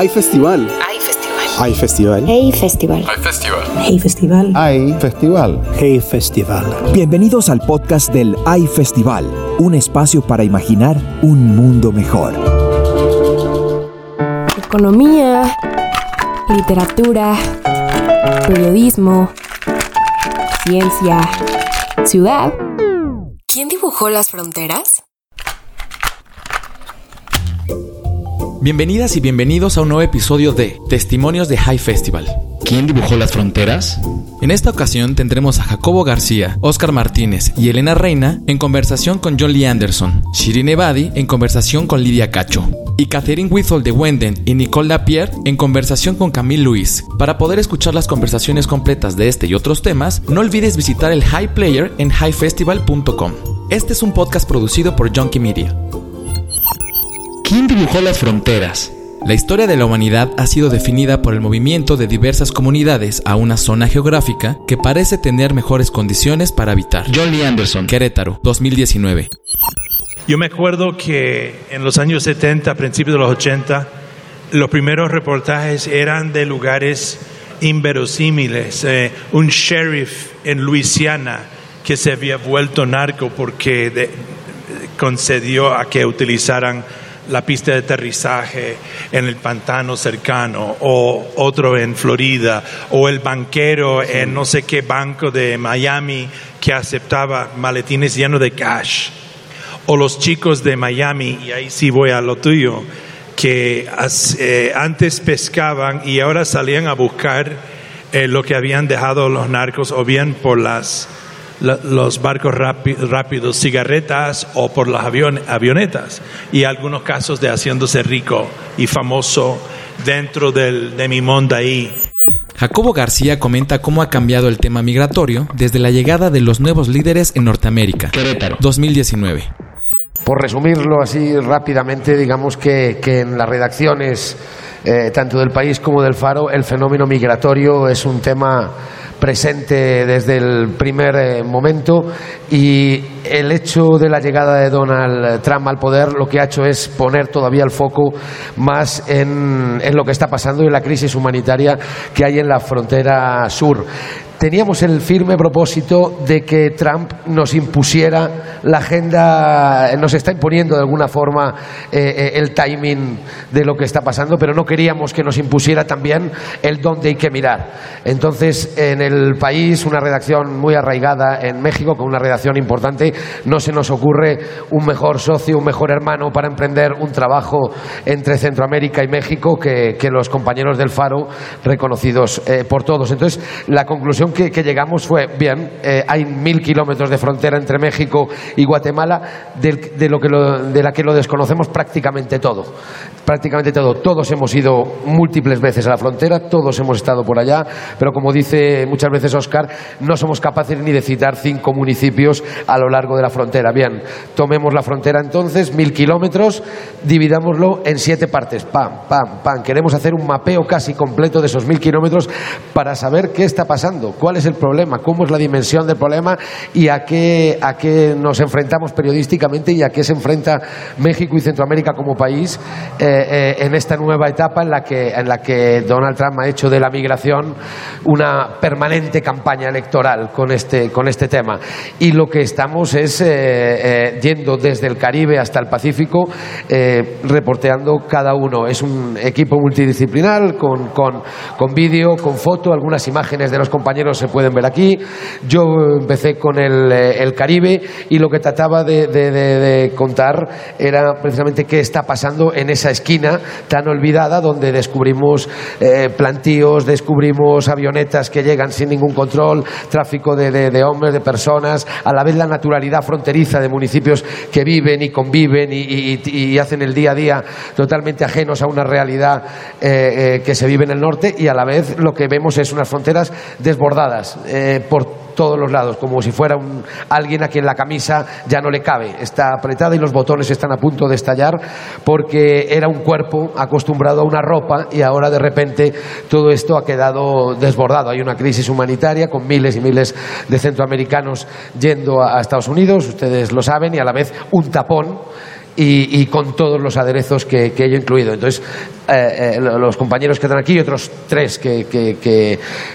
Hay festival. Hay festival. Hay festival. Hey Festival. Hay festival. Hey Festival. Hay festival. Hey Festival. Bienvenidos al podcast del AI Festival, un espacio para imaginar un mundo mejor. Economía, literatura, periodismo, ciencia, ciudad. ¿Quién dibujó las fronteras? Bienvenidas y bienvenidos a un nuevo episodio de Testimonios de High Festival. ¿Quién dibujó las fronteras? En esta ocasión tendremos a Jacobo García, Oscar Martínez y Elena Reina en conversación con John Lee Anderson, Shirin Ebadi en conversación con Lidia Cacho y Catherine Withall de Wenden y Nicole Lapierre en conversación con Camille Luis. Para poder escuchar las conversaciones completas de este y otros temas, no olvides visitar el High Player en highfestival.com. Este es un podcast producido por Junkie Media. ¿Quién dibujó las fronteras? La historia de la humanidad ha sido definida por el movimiento de diversas comunidades a una zona geográfica que parece tener mejores condiciones para habitar. John Lee Anderson. Querétaro, 2019. Yo me acuerdo que en los años 70, principios de los 80, los primeros reportajes eran de lugares inverosímiles. Eh, un sheriff en Luisiana que se había vuelto narco porque de- concedió a que utilizaran la pista de aterrizaje en el pantano cercano, o otro en Florida, o el banquero en no sé qué banco de Miami que aceptaba maletines llenos de cash o los chicos de Miami, y ahí sí voy a lo tuyo, que eh, antes pescaban y ahora salían a buscar eh, lo que habían dejado los narcos, o bien por las, la- los barcos rápi- rápidos, cigarretas, o por las avion- avionetas, y algunos casos de haciéndose rico y famoso dentro del, de mi mundo ahí. Jacobo García comenta cómo ha cambiado el tema migratorio desde la llegada de los nuevos líderes en Norteamérica. Querétaro. 2019. Por resumirlo así rápidamente, digamos que, que en las redacciones eh, tanto del país como del Faro el fenómeno migratorio es un tema presente desde el primer eh, momento y el hecho de la llegada de Donald Trump al poder lo que ha hecho es poner todavía el foco más en, en lo que está pasando y en la crisis humanitaria que hay en la frontera sur. Teníamos el firme propósito de que Trump nos impusiera la agenda, nos está imponiendo de alguna forma eh, eh, el timing de lo que está pasando, pero no queríamos que nos impusiera también el dónde hay que mirar. Entonces, en el país, una redacción muy arraigada en México, con una redacción importante, no se nos ocurre un mejor socio, un mejor hermano para emprender un trabajo entre Centroamérica y México que, que los compañeros del Faro reconocidos eh, por todos. Entonces, la conclusión que, llegamos fue, bien, eh, hay mil kilómetros de frontera entre México y Guatemala, de, lo que de la que lo desconocemos prácticamente todo. Prácticamente todo. Todos hemos ido múltiples veces a la frontera, todos hemos estado por allá, pero como dice veces Oscar, no somos capaces ni de citar cinco municipios a lo largo de la frontera. Bien, tomemos la frontera entonces, mil kilómetros, dividámoslo en siete partes. Pam, pam, pam. Queremos hacer un mapeo casi completo de esos mil kilómetros para saber qué está pasando, cuál es el problema, cómo es la dimensión del problema y a qué, a qué nos enfrentamos periodísticamente y a qué se enfrenta México y Centroamérica como país eh, eh, en esta nueva etapa en la, que, en la que Donald Trump ha hecho de la migración una permanente campaña electoral con este, con este tema. Y lo que estamos es eh, eh, yendo desde el Caribe hasta el Pacífico, eh, reporteando cada uno. Es un equipo multidisciplinar con, con, con vídeo, con foto, algunas imágenes de los compañeros se pueden ver aquí. Yo empecé con el, eh, Caribe y lo que trataba de, de- contar era precisamente qué está pasando en esa esquina tan olvidada donde descubrimos plantíos, descubrimos avionetas que llegan sin ningún control, tráfico de, hombres, de personas, a la vez la naturalidad fronteriza de municipios que viven y conviven y hacen el día a día totalmente ajenos a una realidad eh, eh, que se vive en el norte y a la vez lo que vemos es unas fronteras desbordadas eh, por todos los lados, como si fuera un, alguien a quien la camisa ya no le cabe, está apretada y los botones están a punto de estallar porque era un cuerpo acostumbrado a una ropa y ahora de repente todo esto ha quedado desbordado. Hay una crisis humanitaria con miles y miles de centroamericanos yendo a a Estados Unidos, ustedes lo saben, y a la vez un tapón y, con todos los aderezos que, que ello incluido. Entonces, eh, eh, los compañeros que están aquí y otros tres que,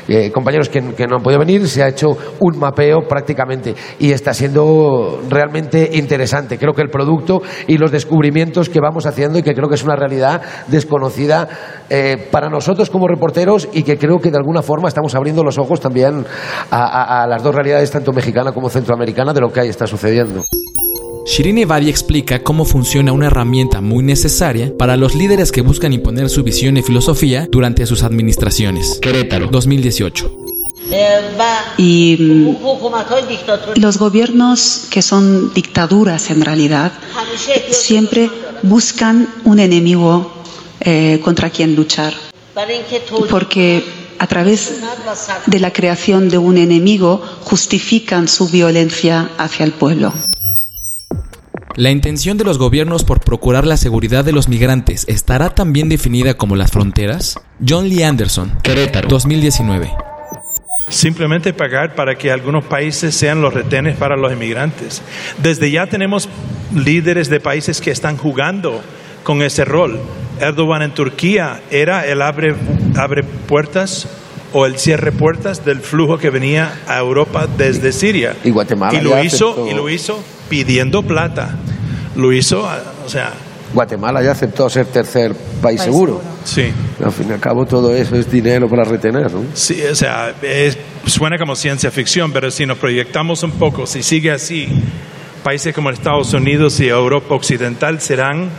eh, compañeros que, no han podido venir, se ha hecho un mapeo prácticamente y está siendo realmente interesante. Creo que el producto y los descubrimientos que vamos haciendo y que creo que es una realidad desconocida para nosotros como reporteros y que creo que de alguna forma estamos abriendo los ojos también a, a las dos realidades, tanto mexicana como centroamericana, de lo que ahí está sucediendo. Shirin Ebadi explica cómo funciona una herramienta muy necesaria para los líderes que buscan imponer su visión y filosofía durante sus administraciones. Querétaro, 2018. Y mm, los gobiernos que son dictaduras en realidad siempre buscan un enemigo eh, contra quien luchar. Porque a través de la creación de un enemigo justifican su violencia hacia el pueblo. La intención de los gobiernos por procurar la seguridad de los migrantes estará tan bien definida como las fronteras? John Lee Anderson, Querétaro, 2019. Simplemente pagar para que algunos países sean los retenes para los inmigrantes. Desde ya tenemos líderes de países que están jugando con ese rol. Erdogan en Turquía era el abre, abre puertas o el cierre puertas del flujo que venía a Europa desde Siria. Y Guatemala. Y lo hizo, y lo hizo pidiendo plata. Lo hizo, o sea... Guatemala ya aceptó ser tercer país, seguro. Sí. Al fin y al cabo todo eso es dinero para retener, ¿no? Sí, o sea, suena como ciencia ficción, pero si nos proyectamos un poco, si sigue así, países como Estados Unidos y Europa Occidental serán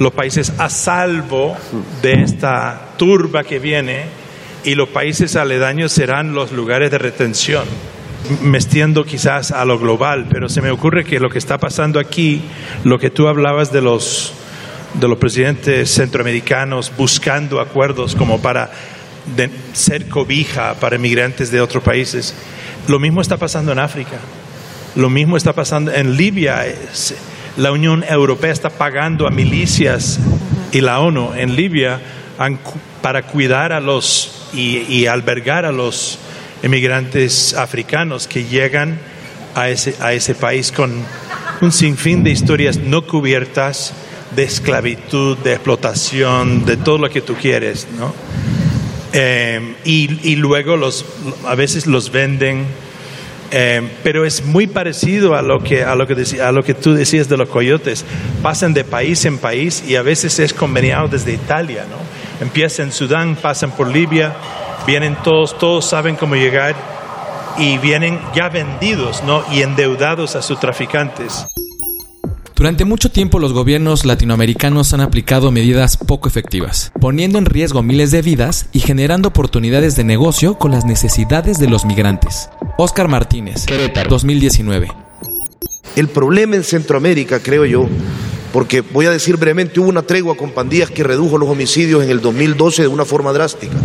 los países a salvo de esta turba que viene y los países aledaños serán los lugares de retención me quizás a lo global, pero se me ocurre que lo que está pasando aquí, lo que tú hablabas de los, de los presidentes centroamericanos buscando acuerdos como para ser cobija para inmigrantes de otros países, lo mismo está pasando en África, lo mismo está pasando en Libia. La Unión Europea está pagando a milicias y la ONU en Libia para cuidar a los y albergar a los inmigrantes africanos que llegan a ese, a ese país con un sinfín de historias no cubiertas de esclavitud, de explotación, de todo lo que tú quieres, ¿no? Eh, y, luego los, a veces los venden, eh, pero es muy parecido a lo, que, a, lo que a lo que tú decías de los coyotes. Pasan de país en país y a veces es conveniado desde Italia, ¿no? Empieza en Sudán, pasan por Libia, vienen todos, todos saben cómo llegar y vienen ya vendidos ¿no? y endeudados a sus traficantes. Durante mucho tiempo los gobiernos latinoamericanos han aplicado medidas poco efectivas, poniendo en riesgo miles de vidas y generando oportunidades de negocio con las necesidades de los migrantes. Oscar Martínez, Querétaro, 2019. El problema en Centroamérica, creo yo, porque voy a decir brevemente, hubo una tregua con pandillas que redujo los homicidios en el 2012 de una forma drástica.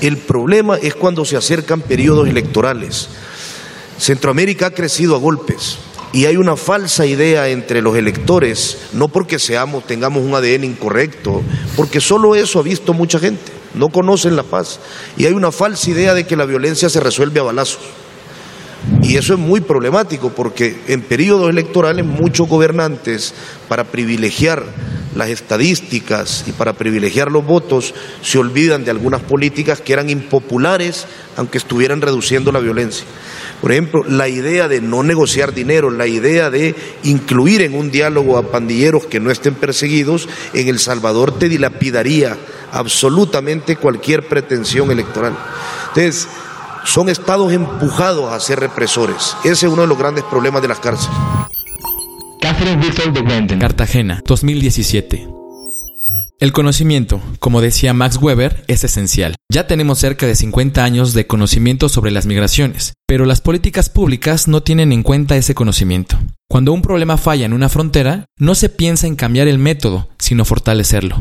El problema es cuando se acercan periodos electorales. Centroamérica ha crecido a golpes y hay una falsa idea entre los electores, no porque seamos, tengamos un ADN incorrecto, porque solo eso ha visto mucha gente, no conocen la paz. Y hay una falsa idea de que la violencia se resuelve a balazos. Y eso es muy problemático porque en periodos electorales muchos gobernantes, para privilegiar las estadísticas y para privilegiar los votos, se olvidan de algunas políticas que eran impopulares, aunque estuvieran reduciendo la violencia. Por ejemplo, la idea de no negociar dinero, la idea de incluir en un diálogo a pandilleros que no estén perseguidos, en El Salvador te dilapidaría absolutamente cualquier pretensión electoral. Entonces, son estados empujados a ser represores. Ese es uno de los grandes problemas de las cárceles. Cartagena, 2017. El conocimiento, como decía Max Weber, es esencial. Ya tenemos cerca de 50 años de conocimiento sobre las migraciones, pero las políticas públicas no tienen en cuenta ese conocimiento. Cuando un problema falla en una frontera, no se piensa en cambiar el método, sino fortalecerlo.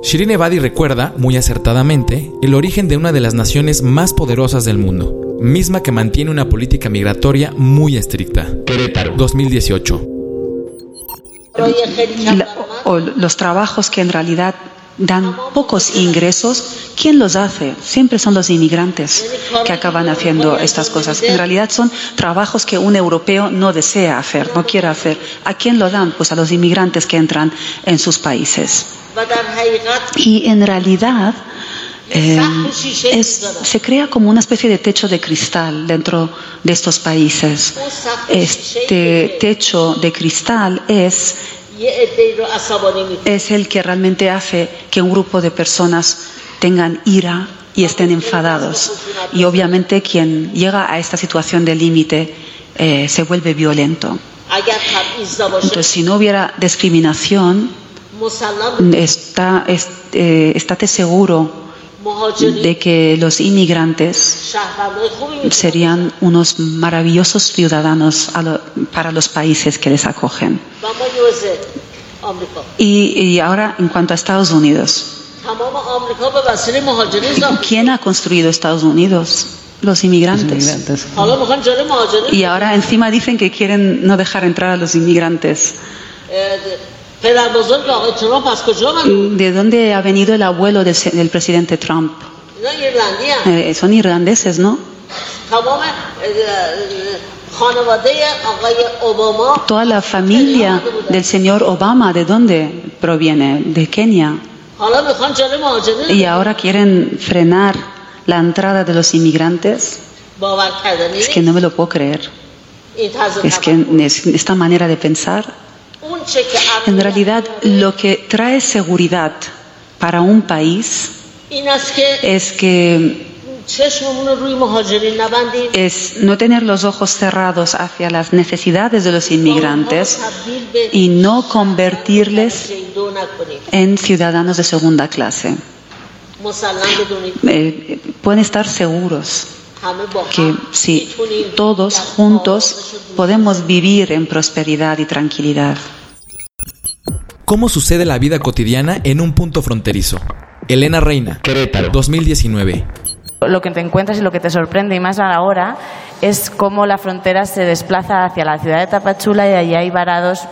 Shirin Ebadi recuerda, muy acertadamente, el origen de una de las naciones más poderosas del mundo, misma que mantiene una política migratoria muy estricta. Querétaro, 2018. o los trabajos que en realidad dan pocos ingresos, ¿quién los hace? Siempre son los inmigrantes que acaban haciendo estas cosas. En realidad son trabajos que un europeo no desea hacer, no quiere hacer. ¿A quién lo dan? Pues a los inmigrantes que entran en sus países. Y en realidad eh, se crea como una especie de techo de cristal dentro de estos países. Este techo de cristal es es el que realmente hace que un grupo de personas tengan ira y estén enfadados. Y obviamente quien llega a esta situación de límite eh, se vuelve violento. Entonces, si no hubiera discriminación, está, eh, estate seguro de que los inmigrantes serían unos maravillosos ciudadanos para los países que les acogen. Y, ahora, en cuanto a Estados Unidos, ¿quién ha construido Estados Unidos? Los inmigrantes. Y ahora encima dicen que quieren no dejar entrar a los inmigrantes. ¿De dónde ha venido el abuelo del, presidente Trump? Eh, son irlandeses, ¿no? Toda la familia del señor Obama, ¿de dónde proviene? De Kenia. Y ahora quieren frenar la entrada de los inmigrantes. Es que no me lo puedo creer. Es que esta manera de pensar en realidad, lo que trae seguridad para un país es que es no tener los ojos cerrados hacia las necesidades de los inmigrantes y no convertirles en ciudadanos de segunda clase. Eh, pueden estar seguros que si todos juntos podemos vivir en prosperidad y tranquilidad. ¿Cómo sucede la vida cotidiana en un punto fronterizo? Elena Reina, Querétaro, 2019. Lo que te encuentras y lo que te sorprende, y más ahora, es cómo la frontera se desplaza hacia la ciudad de Tapachula y allí hay varados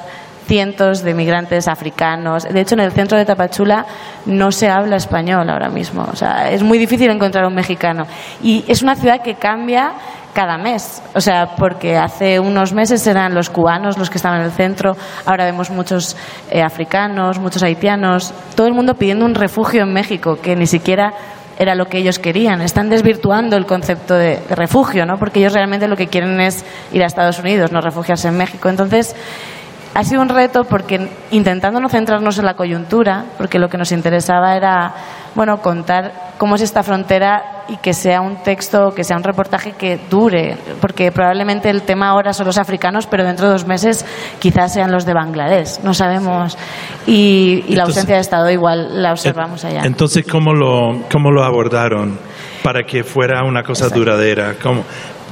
cientos de migrantes africanos. De hecho, en el centro de Tapachula no se habla español ahora mismo. O sea, es muy difícil encontrar un mexicano. Y es una ciudad que cambia cada mes. O sea, porque hace unos meses eran los cubanos los que estaban en el centro, ahora vemos muchos eh, africanos, muchos haitianos, todo el mundo pidiendo un refugio en México, que ni siquiera era lo que ellos querían. Están desvirtuando el concepto de, de refugio, ¿no? Porque ellos realmente lo que quieren es ir a Estados Unidos, no refugiarse en México. Entonces, ha sido un reto porque intentando no centrarnos en la coyuntura, porque lo que nos interesaba era bueno, contar cómo es esta frontera y que sea un texto, que sea un reportaje que dure, porque probablemente el tema ahora son los africanos, pero dentro de dos meses quizás sean los de Bangladesh, no sabemos. Y, la ausencia de Estado igual la observamos allá. Entonces, ¿cómo lo, cómo lo abordaron para que fuera una cosa duradera? ¿Cómo?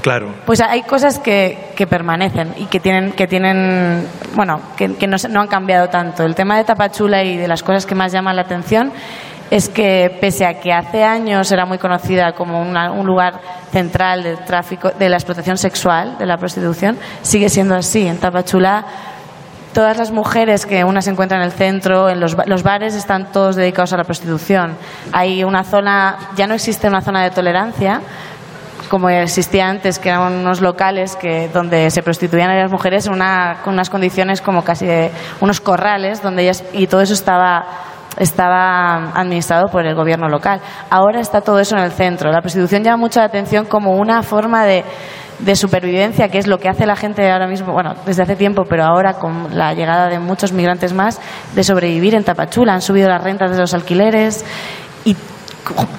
Claro. Pues hay cosas que, que, permanecen y que tienen, que tienen bueno, que, no, no, han cambiado tanto. El tema de Tapachula y de las cosas que más llaman la atención es que pese a que hace años era muy conocida como un lugar central del tráfico, de la explotación sexual, de la prostitución, sigue siendo así. En Tapachula todas las mujeres que una se encuentra en el centro, en los, los, bares están todos dedicados a la prostitución. Hay una zona, ya no existe una zona de tolerancia, como existía antes, que eran unos locales que, donde se prostituían a las mujeres una, con unas condiciones como casi de unos corrales, donde ellas, y todo eso estaba estaba administrado por el gobierno local. Ahora está todo eso en el centro. La prostitución llama mucho la atención como una forma de, de supervivencia, que es lo que hace la gente ahora mismo, bueno, desde hace tiempo, pero ahora con la llegada de muchos migrantes más, de sobrevivir en Tapachula. Han subido las rentas de los alquileres y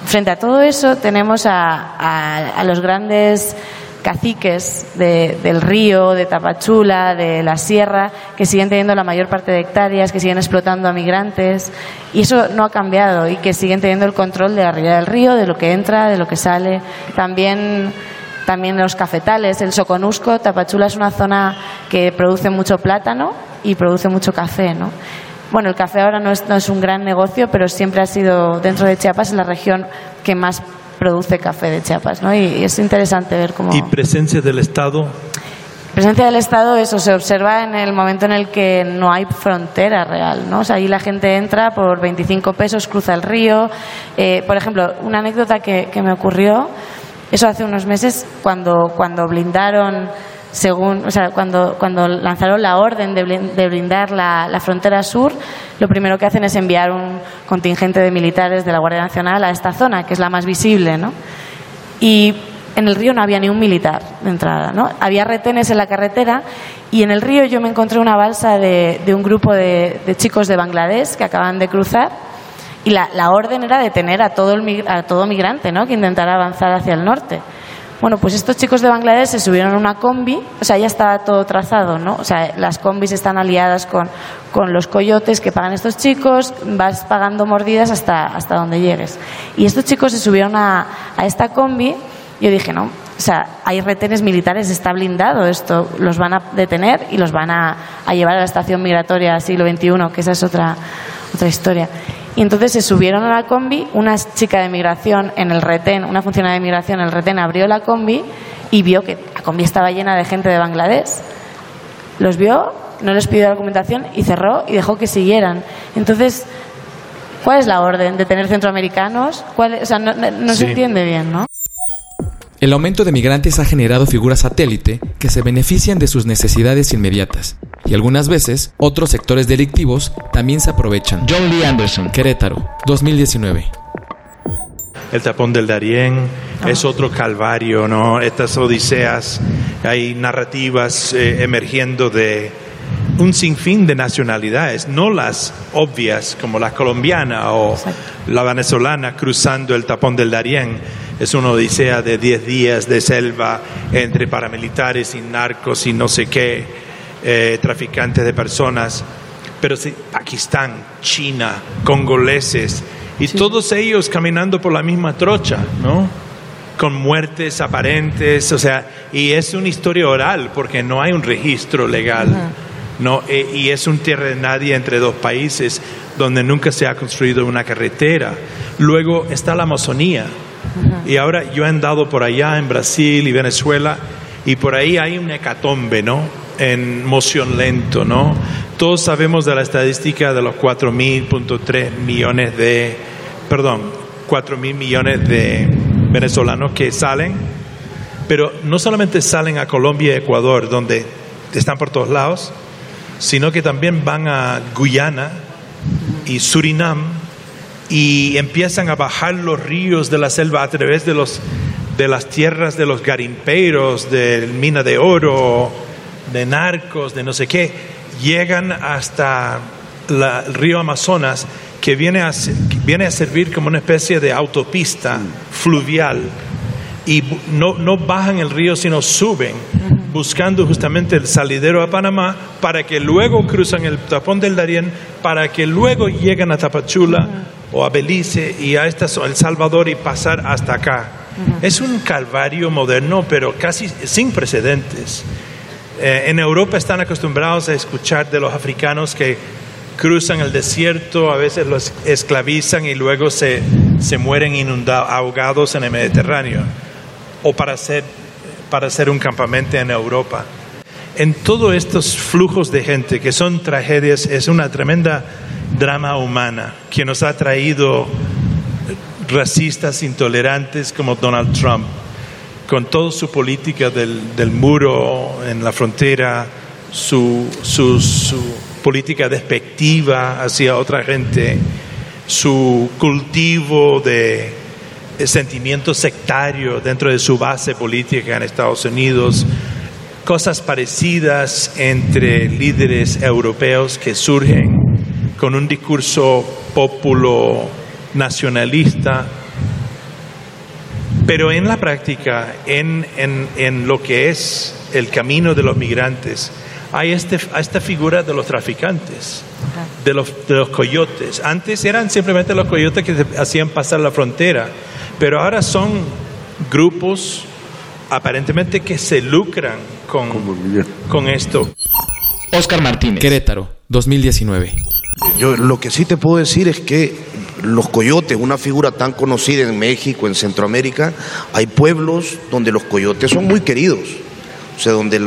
frente a todo eso tenemos a, los grandes caciques del río, de Tapachula, de la sierra, que siguen teniendo la mayor parte de hectáreas, que siguen explotando a migrantes, y eso no ha cambiado, y que siguen teniendo el control de la ribera del río, de lo que entra, de lo que sale. También, también los cafetales, el Soconusco, Tapachula es una zona que produce mucho plátano y produce mucho café, ¿no? Bueno, el café ahora no es, no es un gran negocio, pero siempre ha sido dentro de Chiapas la región que más produce café de Chiapas, ¿no? Y, es interesante ver cómo... ¿Y presencia del Estado? presencia del Estado, eso se observa en el momento en el que no hay frontera real, ¿no? O sea, ahí la gente entra por 25 pesos, cruza el río. Eh, por ejemplo, una anécdota que, me ocurrió, eso hace unos meses, cuando, cuando blindaron según, o sea, cuando, cuando lanzaron la orden de blindar la, la, frontera sur, lo primero que hacen es enviar un contingente de militares de la Guardia Nacional a esta zona, que es la más visible, ¿no? Y en el río no había ni un militar de entrada, ¿no? Había retenes en la carretera y en el río yo me encontré una balsa de, un grupo de, chicos de Bangladesh que acaban de cruzar y la, orden era detener a todo, el, a todo migrante, ¿no? Que intentara avanzar hacia el norte. Bueno, pues estos chicos de Bangladesh se subieron a una combi, o sea, ya estaba todo trazado, ¿no? O sea, las combis están aliadas con, con los coyotes que pagan estos chicos, vas pagando mordidas hasta, hasta donde llegues. Y estos chicos se subieron a, a esta combi yo dije, no, o sea, hay retenes militares, está blindado esto, los van a detener y los van a, llevar a la estación migratoria siglo XXI, que esa es otra, otra historia. Y entonces se subieron a la combi, una chica de migración en el retén, una funcionaria de migración en el retén abrió la combi y vio que la combi estaba llena de gente de Bangladesh. Los vio, no les pidió documentación y cerró y dejó que siguieran. Entonces, ¿cuál es la orden? ¿De tener centroamericanos? ¿Cuál, o sea, no, se entiende bien, ¿no? El aumento de migrantes ha generado figuras satélite que se benefician de sus necesidades inmediatas. Y algunas veces, otros sectores delictivos también se aprovechan. John Lee Anderson, Querétaro, 2019. El tapón del Darién es ah. otro calvario, ¿no? Estas odiseas, hay narrativas eh, emergiendo de un sinfín de nacionalidades, no las obvias como la colombiana o la venezolana cruzando el tapón del Darién es una odisea de 10 días de selva entre paramilitares y narcos y no sé qué, eh, traficantes de personas. Pero sí, Pakistán, China, congoleses, y todos ellos caminando por la misma trocha, ¿no? Con muertes aparentes, o sea, y es una historia oral porque no hay un registro legal. ¿no? E, y es un tierra de nadie entre dos países donde nunca se ha construido una carretera. Luego está la Amazonía, y ahora yo he andado por allá en Brasil y Venezuela y por ahí hay un hecatombe, ¿no? En moción lento, ¿no? Todos sabemos de la estadística de los 4.000.3 millones de, perdón, 4.000 millones de venezolanos que salen, pero no solamente salen a Colombia y Ecuador, donde están por todos lados, sino que también van a Guyana y Surinam y empiezan a bajar los ríos de la selva a través de, los, de las tierras de los garimperos, de mina de oro, de narcos, de no sé qué, llegan hasta el río Amazonas que viene a, viene a servir como una especie de autopista fluvial. Y no, no bajan el río sino suben buscando justamente el salidero a Panamá para que luego cruzan el tapón del Darién para que luego lleguen a Tapachula o a Belice y a El Salvador y pasar hasta acá. Es un calvario moderno, pero casi sin precedentes. Eh, en Europa están acostumbrados a escuchar de los africanos que cruzan el desierto, a veces los esclavizan y luego se, se mueren inundados, ahogados en el Mediterráneo, o para hacer, para hacer un campamento en Europa. En todos estos flujos de gente que son tragedias, es una tremenda drama humana que nos ha traído racistas intolerantes como Donald Trump, con toda su política del, muro en la frontera, su, política despectiva hacia otra gente, su cultivo de sentimiento sectario dentro de su base política en Estados Unidos, cosas parecidas entre líderes europeos que surgen con un discurso populo nacionalista, pero en la práctica, en, en, lo que es el camino de los migrantes, hay este, esta figura de los traficantes, de los, de los coyotes. Antes eran simplemente los coyotes que hacían pasar la frontera, pero ahora son grupos aparentemente que se lucran con, con esto. Oscar Martínez, Querétaro, 2019. Yo lo que sí te puedo decir es que los coyotes, una figura tan conocida en México, en Centroamérica, hay pueblos donde los coyotes son muy queridos. O sea, donde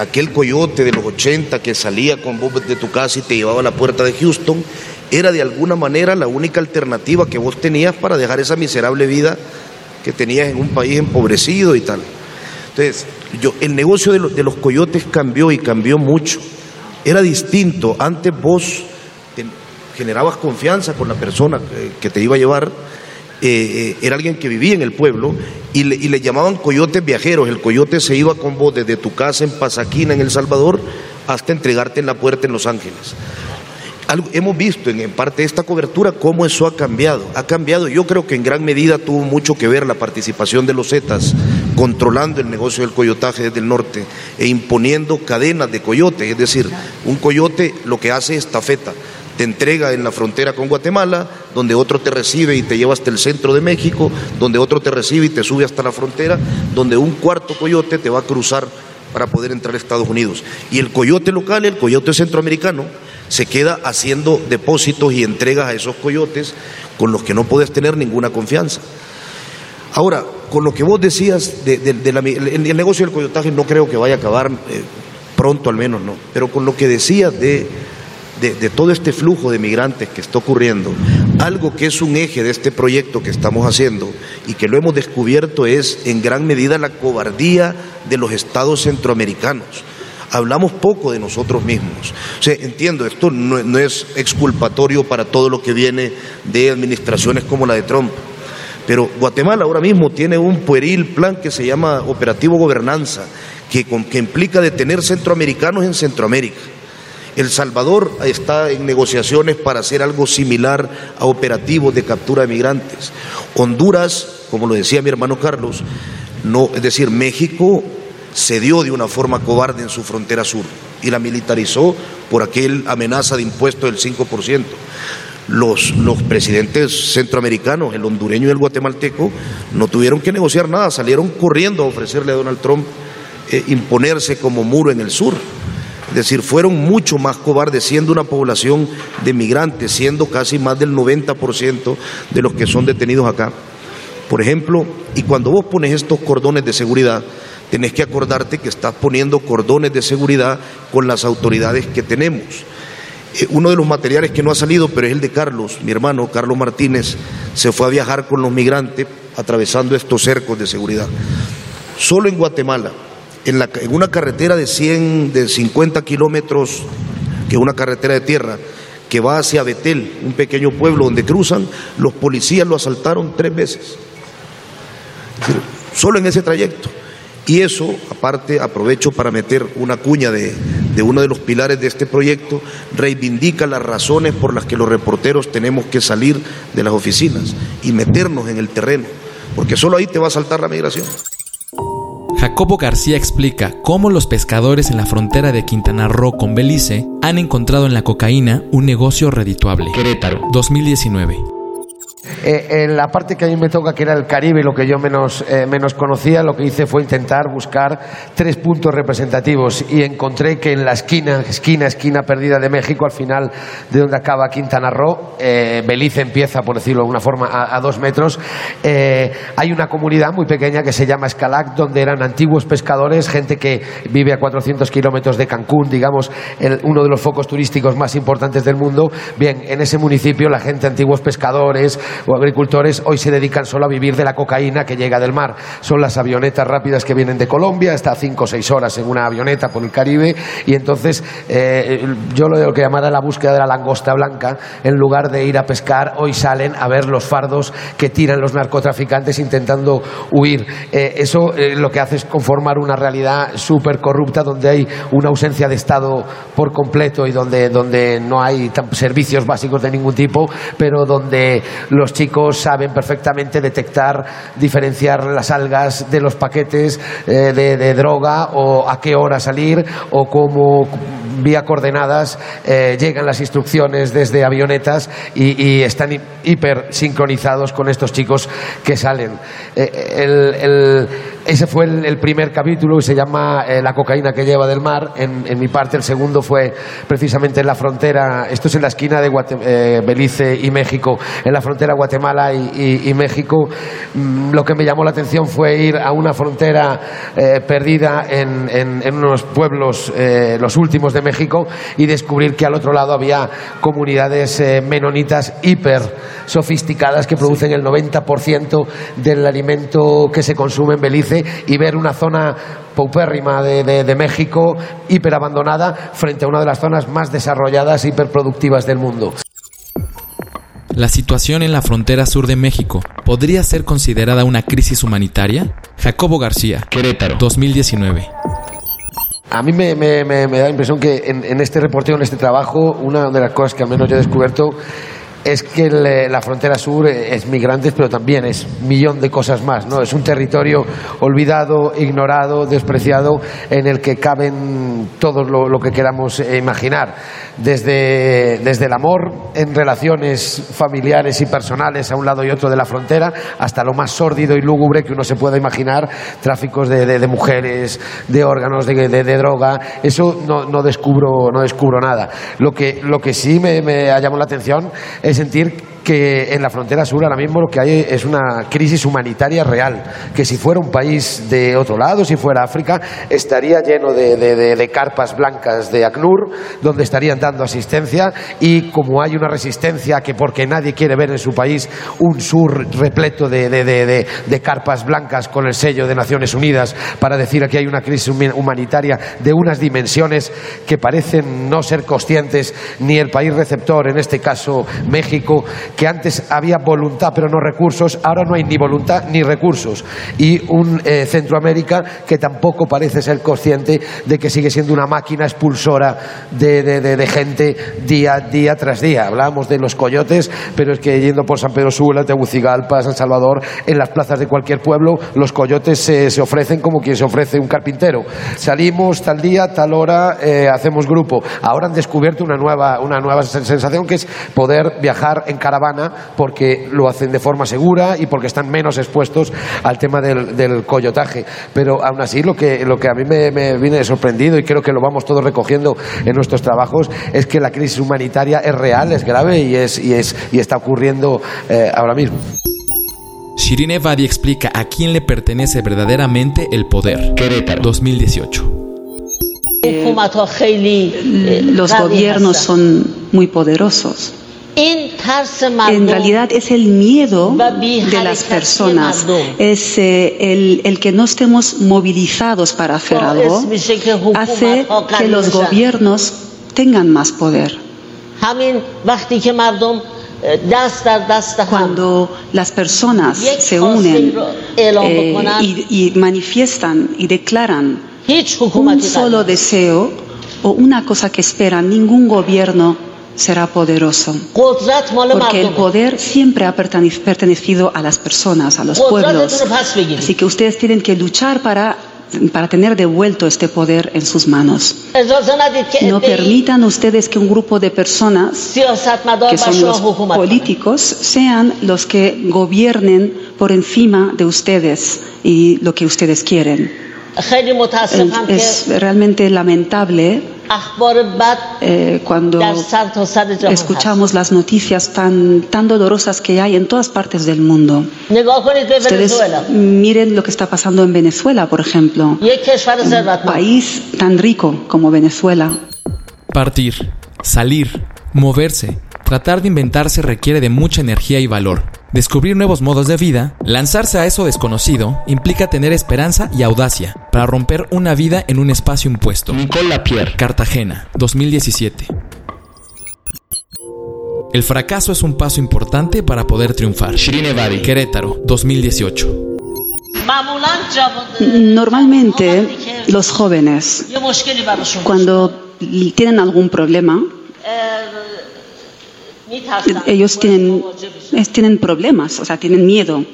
aquel coyote de los 80 que salía con vos de tu casa y te llevaba a la puerta de Houston, era de alguna manera la única alternativa que vos tenías para dejar esa miserable vida que tenías en un país empobrecido y tal. Entonces, yo, el negocio de, de los coyotes cambió y cambió mucho. Era distinto. Antes vos generabas confianza con la persona que, te iba a llevar. Eh, eh, era alguien que vivía en el pueblo y le, y le, llamaban coyotes viajeros. El coyote se iba con vos desde tu casa en Pasaquina, en El Salvador, hasta entregarte en la puerta en Los Ángeles hemos visto en, parte de esta cobertura cómo eso ha cambiado. Ha cambiado, yo creo que en gran medida tuvo mucho que ver la participación de los Zetas controlando el negocio del coyotaje desde el norte e imponiendo cadenas de coyote. Es decir, un coyote lo que hace es estafeta. Te entrega en la frontera con Guatemala, donde otro te recibe y te lleva hasta el centro de México, donde otro te recibe y te sube hasta la frontera, donde un cuarto coyote te va a cruzar para poder entrar a Estados Unidos. Y el coyote local, el coyote centroamericano, se queda haciendo depósitos y entregas a esos coyotes con los que no puedes tener ninguna confianza. Ahora, con lo que vos decías de, el, negocio del coyotaje no creo que vaya a acabar eh, pronto al menos, no, pero con lo que decías de, de todo este flujo de migrantes que está ocurriendo, algo que es un eje de este proyecto que estamos haciendo y que lo hemos descubierto es en gran medida la cobardía de los estados centroamericanos hablamos poco de nosotros mismos. Entiendo, esto no, es exculpatorio para todo lo que viene de administraciones como la de Trump. Pero Guatemala ahora mismo tiene un pueril plan que se llama Operativo Gobernanza, que, que implica detener centroamericanos en Centroamérica. El Salvador está en negociaciones para hacer algo similar a operativos de captura de migrantes. Honduras, como lo decía mi hermano Carlos, no, es decir, México cedió de una forma cobarde en su frontera sur y la militarizó por aquel amenaza de impuesto del 5%. Los, los presidentes centroamericanos, el hondureño y el guatemalteco, no tuvieron que negociar nada, salieron corriendo a ofrecerle a Donald Trump eh, imponerse como muro en el sur. Es decir, fueron mucho más cobardes, siendo una población de migrantes, siendo casi más del 90% de los que son detenidos acá. Por ejemplo, y cuando vos pones estos cordones de seguridad, tenés que acordarte que estás poniendo cordones de seguridad con las autoridades que tenemos. Eh, uno de los materiales que no ha salido, pero es el de Carlos, mi hermano Carlos Martínez, se fue a viajar con los migrantes atravesando estos cercos de seguridad. Solo en Guatemala, en, en una carretera de 100, de 50 kilómetros, que es una carretera de tierra, que va hacia Betel, un pequeño pueblo donde cruzan, los policías lo asaltaron tres veces. Solo en ese trayecto. Y eso, aparte, aprovecho para meter una cuña de, uno de los pilares de este proyecto, reivindica las razones por las que los reporteros tenemos que salir de las oficinas y meternos en el terreno, porque solo ahí te va a saltar la migración. Jacobo García explica cómo los pescadores en la frontera de Quintana Roo con Belice han encontrado en la cocaína un negocio redituable. Querétaro, 2019. Eh, en la parte que a mí me toca, que era el Caribe, lo que yo menos, eh, menos conocía, lo que hice fue intentar buscar tres puntos representativos y encontré que en la esquina, esquina, esquina perdida de México, al final de donde acaba Quintana Roo, eh, Belice empieza, por decirlo de alguna forma, a, dos metros, hay una comunidad muy pequeña que se llama Escalac, donde eran antiguos pescadores, gente que vive a 400 kilómetros de Cancún, digamos, uno de los focos turísticos más importantes del mundo. Bien, en ese municipio la gente, antiguos pescadores, agricultores hoy se dedican solo a vivir de la cocaína que llega del mar. Son las avionetas rápidas que vienen de Colombia, hasta cinco o seis horas en una avioneta por el Caribe, y entonces eh, yo lo, que llamara la búsqueda de la langosta blanca, en lugar de ir a pescar, hoy salen a ver los fardos que tiran los narcotraficantes intentando huir. Eh, eso eh, lo que hace es conformar una realidad súper corrupta donde hay una ausencia de Estado por completo y donde, donde no hay servicios básicos de ningún tipo, pero donde los chicos saben perfectamente detectar, diferenciar las algas de los paquetes eh, de, droga o a qué hora salir o cómo vía coordenadas, eh, llegan las instrucciones desde avionetas y, están hiper sincronizados con estos chicos que salen. el, ese fue el, primer capítulo y se llama eh, La cocaína que lleva del mar. En, mi parte, el segundo fue precisamente en la frontera, esto es en la esquina de eh, Belice y México, en la frontera Guatemala y, México. Mm, lo que me llamó la atención fue ir a una frontera eh, perdida en, en, unos pueblos, los últimos de México, y descubrir que al otro lado había comunidades menonitas hiper sofisticadas que producen el 90% del alimento que se consume en Belice y ver una zona paupérrima de, de, México hiperabandonada frente a una de las zonas más desarrolladas y hiperproductivas del mundo. ¿La situación en la frontera sur de México podría ser considerada una crisis humanitaria? Jacobo García, Querétaro, 2019. A mí me, da la impresión que en, este reporteo, en este trabajo, una de las cosas que al menos yo he descubierto es que la frontera sur es migrantes, pero también es millón de cosas más. ¿no? Es un territorio olvidado, ignorado, despreciado, en el que caben todo lo, que queramos imaginar. Desde, desde, el amor en relaciones familiares y personales a un lado y otro de la frontera, hasta lo más sórdido y lúgubre que uno se pueda imaginar, tráficos de, mujeres, de órganos, de, droga. Eso no, no, descubro, no descubro nada. Lo que, lo que sí me, me llamado la atención es sentir que en la frontera sur ahora mismo lo que hay es una crisis humanitaria real, que si fuera un país de otro lado, si fuera África, estaría lleno de, carpas blancas de ACNUR, donde estarían dando asistencia y como hay una resistencia que porque nadie quiere ver en su país un sur repleto de, carpas blancas con el sello de Naciones Unidas para decir que hay una crisis humanitaria de unas dimensiones que parecen no ser conscientes ni el país receptor, en este caso México, que antes había voluntad pero no recursos, ahora no hay ni voluntad ni recursos. Y un eh, Centroamérica que tampoco parece ser consciente de que sigue siendo una máquina expulsora de, gente día, día tras día. Hablábamos de los coyotes, pero es que yendo por San Pedro Sula, Tegucigalpa, San Salvador, en las plazas de cualquier pueblo, los coyotes se, ofrecen como quien se ofrece un carpintero. Salimos tal día, tal hora, eh, hacemos grupo. Ahora han descubierto una nueva, una nueva sensación que es poder viajar en caravana porque lo hacen de forma segura y porque están menos expuestos al tema del, coyotaje. Pero aún así lo que, lo que a mí me, viene sorprendido y creo que lo vamos todos recogiendo en nuestros trabajos es que la crisis humanitaria es real, es grave y, es, y, es, y está ocurriendo eh, ahora mismo. Shirine Vadi explica a quién le pertenece verdaderamente el poder. Querétaro, 2018. los gobiernos son muy poderosos en realidad es el miedo de las personas, es eh, el, que no estemos movilizados para hacer algo, hace que los gobiernos tengan más poder. Cuando las personas se unen eh, y manifiestan y declaran un solo deseo o una cosa que esperan, ningún gobierno será poderoso. Porque el poder siempre ha pertenecido a las personas, a los pueblos. Así que ustedes tienen que luchar para para tener devuelto este poder en sus manos. No permitan ustedes que un grupo de personas, que son los políticos, sean los que gobiernen por encima de ustedes y lo que ustedes quieren. Es realmente lamentable eh, cuando escuchamos las noticias tan, tan dolorosas que hay en todas partes del mundo. Ustedes miren lo que está pasando en Venezuela, por ejemplo. Un país tan rico como Venezuela. Partir, salir, moverse, tratar de inventarse requiere de mucha energía y valor. Descubrir nuevos modos de vida, lanzarse a eso desconocido, implica tener esperanza y audacia para romper una vida en un espacio impuesto. Nicole Lapierre, Cartagena, 2017. El fracaso es un paso importante para poder triunfar. Shirin Querétaro, 2018. Normalmente los jóvenes, cuando tienen algún problema, ellos tienen, tienen problemas, o sea, tienen miedo.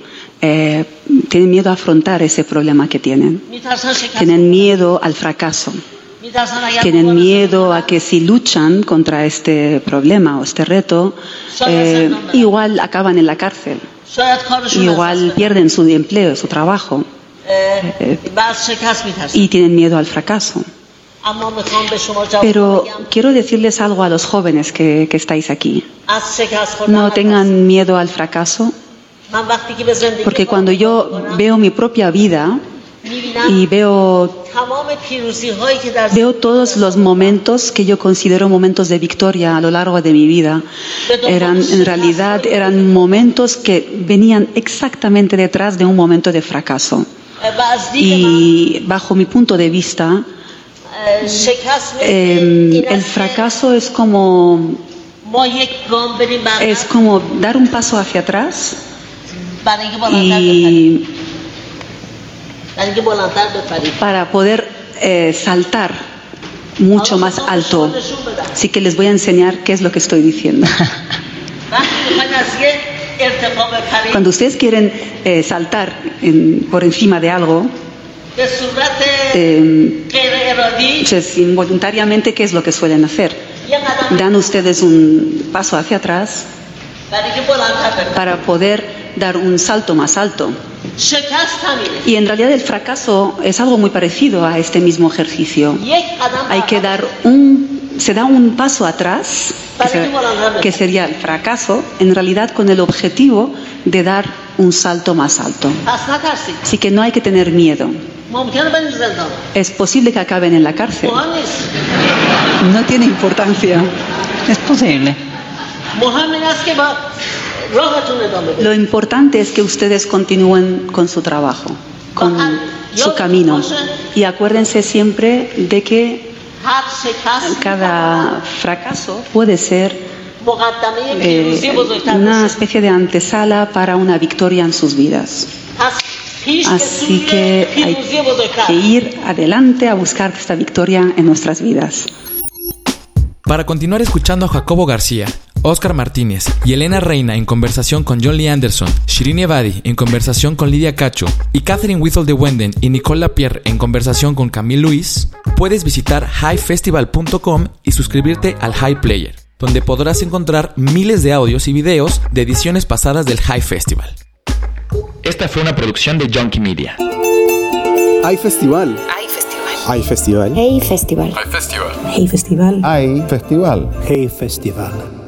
Eh, tienen miedo a afrontar ese problema que tienen. Tienen miedo al fracaso. tienen miedo a que si luchan contra este problema o este reto, eh, igual acaban en la cárcel, igual pierden su empleo, su trabajo eh, y tienen miedo al fracaso. Pero quiero decirles algo a los jóvenes que, que estáis aquí. No tengan miedo al fracaso, porque cuando yo veo mi propia vida, y veo, veo todos los momentos que yo considero momentos de victoria a lo largo de mi vida. Eran, en realidad eran momentos que venían exactamente detrás de un momento de fracaso. Y bajo mi punto de vista, em, el fracaso es como, es como dar un paso hacia atrás y para poder eh, saltar mucho más alto. Así que les voy a enseñar qué es lo que estoy diciendo. Cuando ustedes quieren eh, saltar por encima de algo, eh, pues, involuntariamente, ¿qué es lo que suelen hacer? Dan ustedes un paso hacia atrás para poder dar un salto más alto. Y en realidad el fracaso es algo muy parecido a este mismo ejercicio. Hay que dar un, se da un paso atrás, que, sería el fracaso, en realidad con el objetivo de dar un salto más alto. Así que no hay que tener miedo. Es posible que acaben en la cárcel. No tiene importancia. Es posible. Lo importante es que ustedes continúen con su trabajo, con su camino. Y acuérdense siempre de que cada fracaso puede ser eh, una especie de antesala para una victoria en sus vidas. Así que hay que ir adelante a buscar esta victoria en nuestras vidas. Para continuar escuchando a Jacobo García, Oscar Martínez y Elena Reina en conversación con John Lee Anderson, Shirin Ebadi en conversación con Lidia Cacho y Catherine Whittle de Wenden y Nicole Lapierre en conversación con Camille Luis, puedes visitar highfestival.com y suscribirte al High Player, donde podrás encontrar miles de audios y videos de ediciones pasadas del High Festival. Esta fue una producción de Junkie Media. High Festival. Hay festival. Hay Festival. Hey Festival. Hay Festival. Hey Festival. Hay Festival. Hey Festival.